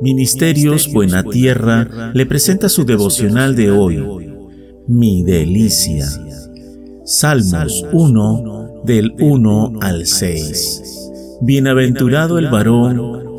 Ministerios Buena Tierra le presenta su devocional de hoy, Mi Delicia. Salmos 1, del 1 al 6. Bienaventurado el varón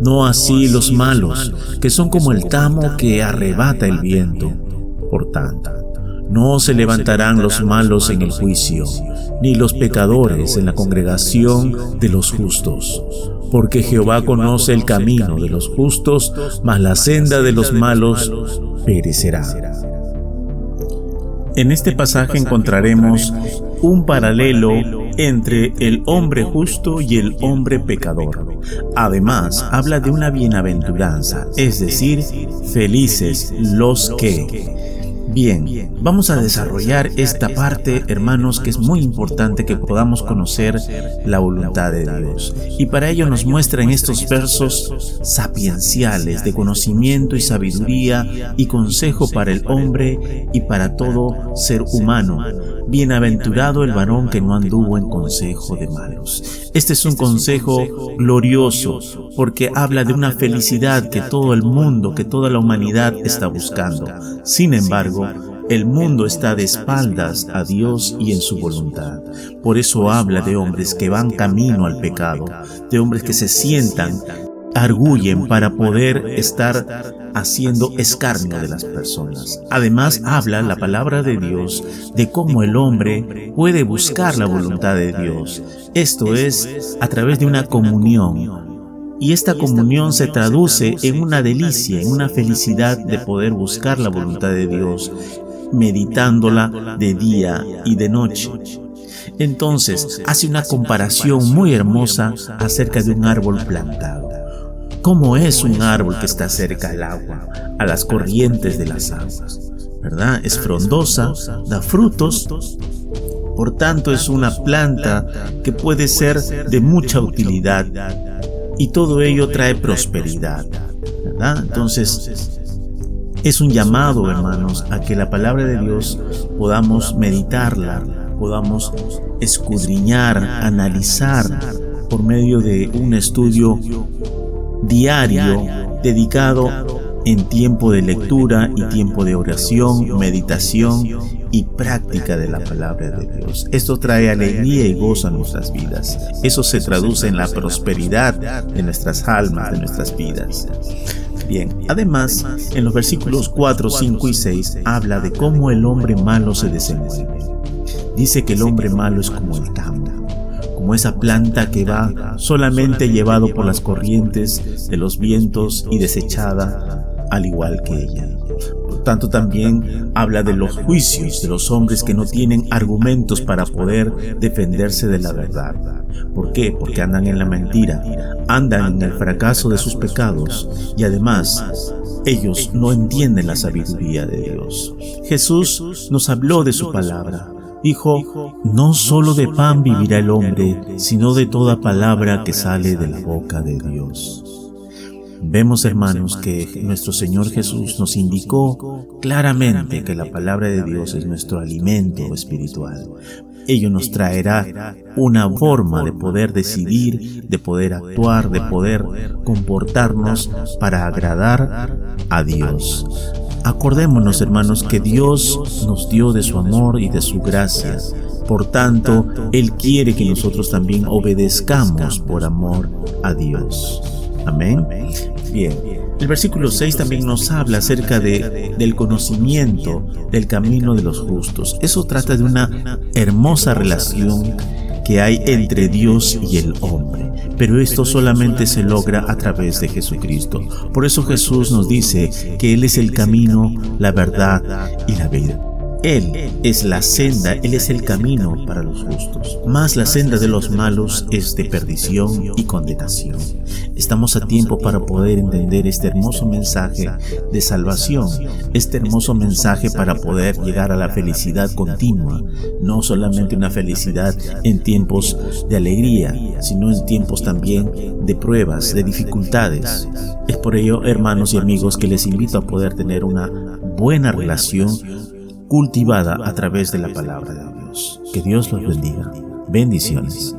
No así los malos, que son como el tamo que arrebata el viento. Por tanto, no se levantarán los malos en el juicio, ni los pecadores en la congregación de los justos porque Jehová conoce el camino de los justos, mas la senda de los malos perecerá. En este pasaje encontraremos un paralelo entre el hombre justo y el hombre pecador. Además, habla de una bienaventuranza, es decir, felices los que Bien, vamos a desarrollar esta parte, hermanos, que es muy importante que podamos conocer la voluntad de Dios. Y para ello nos muestra en estos versos sapienciales de conocimiento y sabiduría y consejo para el hombre y para todo ser humano. Bienaventurado el varón que no anduvo en consejo de malos. Este es un consejo glorioso porque habla de una felicidad que todo el mundo, que toda la humanidad está buscando. Sin embargo, el mundo está de espaldas a Dios y en su voluntad. Por eso habla de hombres que van camino al pecado, de hombres que se sientan, arguyen para poder estar haciendo escarnio de las personas. Además habla la palabra de Dios de cómo el hombre puede buscar la voluntad de Dios. Esto es a través de una comunión y esta comunión se traduce en una delicia, en una felicidad de poder buscar la voluntad de Dios, meditándola de día y de noche. Entonces hace una comparación muy hermosa acerca de un árbol plantado. ¿Cómo es un árbol que está cerca al agua, a las corrientes de las aguas? ¿Verdad? Es frondosa, da frutos, por tanto es una planta que puede ser de mucha utilidad y todo ello trae prosperidad. ¿verdad? Entonces, es un llamado, hermanos, a que la palabra de Dios podamos meditarla, podamos escudriñar, analizar por medio de un estudio diario dedicado en tiempo de lectura y tiempo de oración, meditación y práctica de la palabra de Dios. Esto trae alegría y gozo a nuestras vidas. Eso se traduce en la prosperidad de nuestras almas, de nuestras vidas. Bien, además, en los versículos 4, 5 y 6 habla de cómo el hombre malo se desenvuelve. Dice que el hombre malo es como el campo, como esa planta que va solamente llevado por las corrientes de los vientos y desechada al igual que ella. Por tanto, también habla de los juicios de los hombres que no tienen argumentos para poder defenderse de la verdad. ¿Por qué? Porque andan en la mentira, andan en el fracaso de sus pecados y además ellos no entienden la sabiduría de Dios. Jesús nos habló de su palabra. Dijo, no solo de pan vivirá el hombre, sino de toda palabra que sale de la boca de Dios. Vemos, hermanos, que nuestro Señor Jesús nos indicó claramente que la palabra de Dios es nuestro alimento espiritual. Ello nos traerá una forma de poder decidir, de poder actuar, de poder comportarnos para agradar a Dios. Acordémonos, hermanos, que Dios nos dio de su amor y de su gracia. Por tanto, Él quiere que nosotros también obedezcamos por amor a Dios. Amén. Bien. El versículo 6 también nos habla acerca de, del conocimiento del camino de los justos. Eso trata de una hermosa relación que hay entre Dios y el hombre. Pero esto solamente se logra a través de Jesucristo. Por eso Jesús nos dice que Él es el camino, la verdad y la vida. Él es la senda, Él es el camino para los justos. Más la senda de los malos es de perdición y condenación. Estamos a tiempo para poder entender este hermoso mensaje de salvación, este hermoso mensaje para poder llegar a la felicidad continua, no solamente una felicidad en tiempos de alegría, sino en tiempos también de pruebas, de dificultades. Es por ello, hermanos y amigos, que les invito a poder tener una buena relación cultivada a través de la palabra de Dios. Que Dios los bendiga. Bendiciones.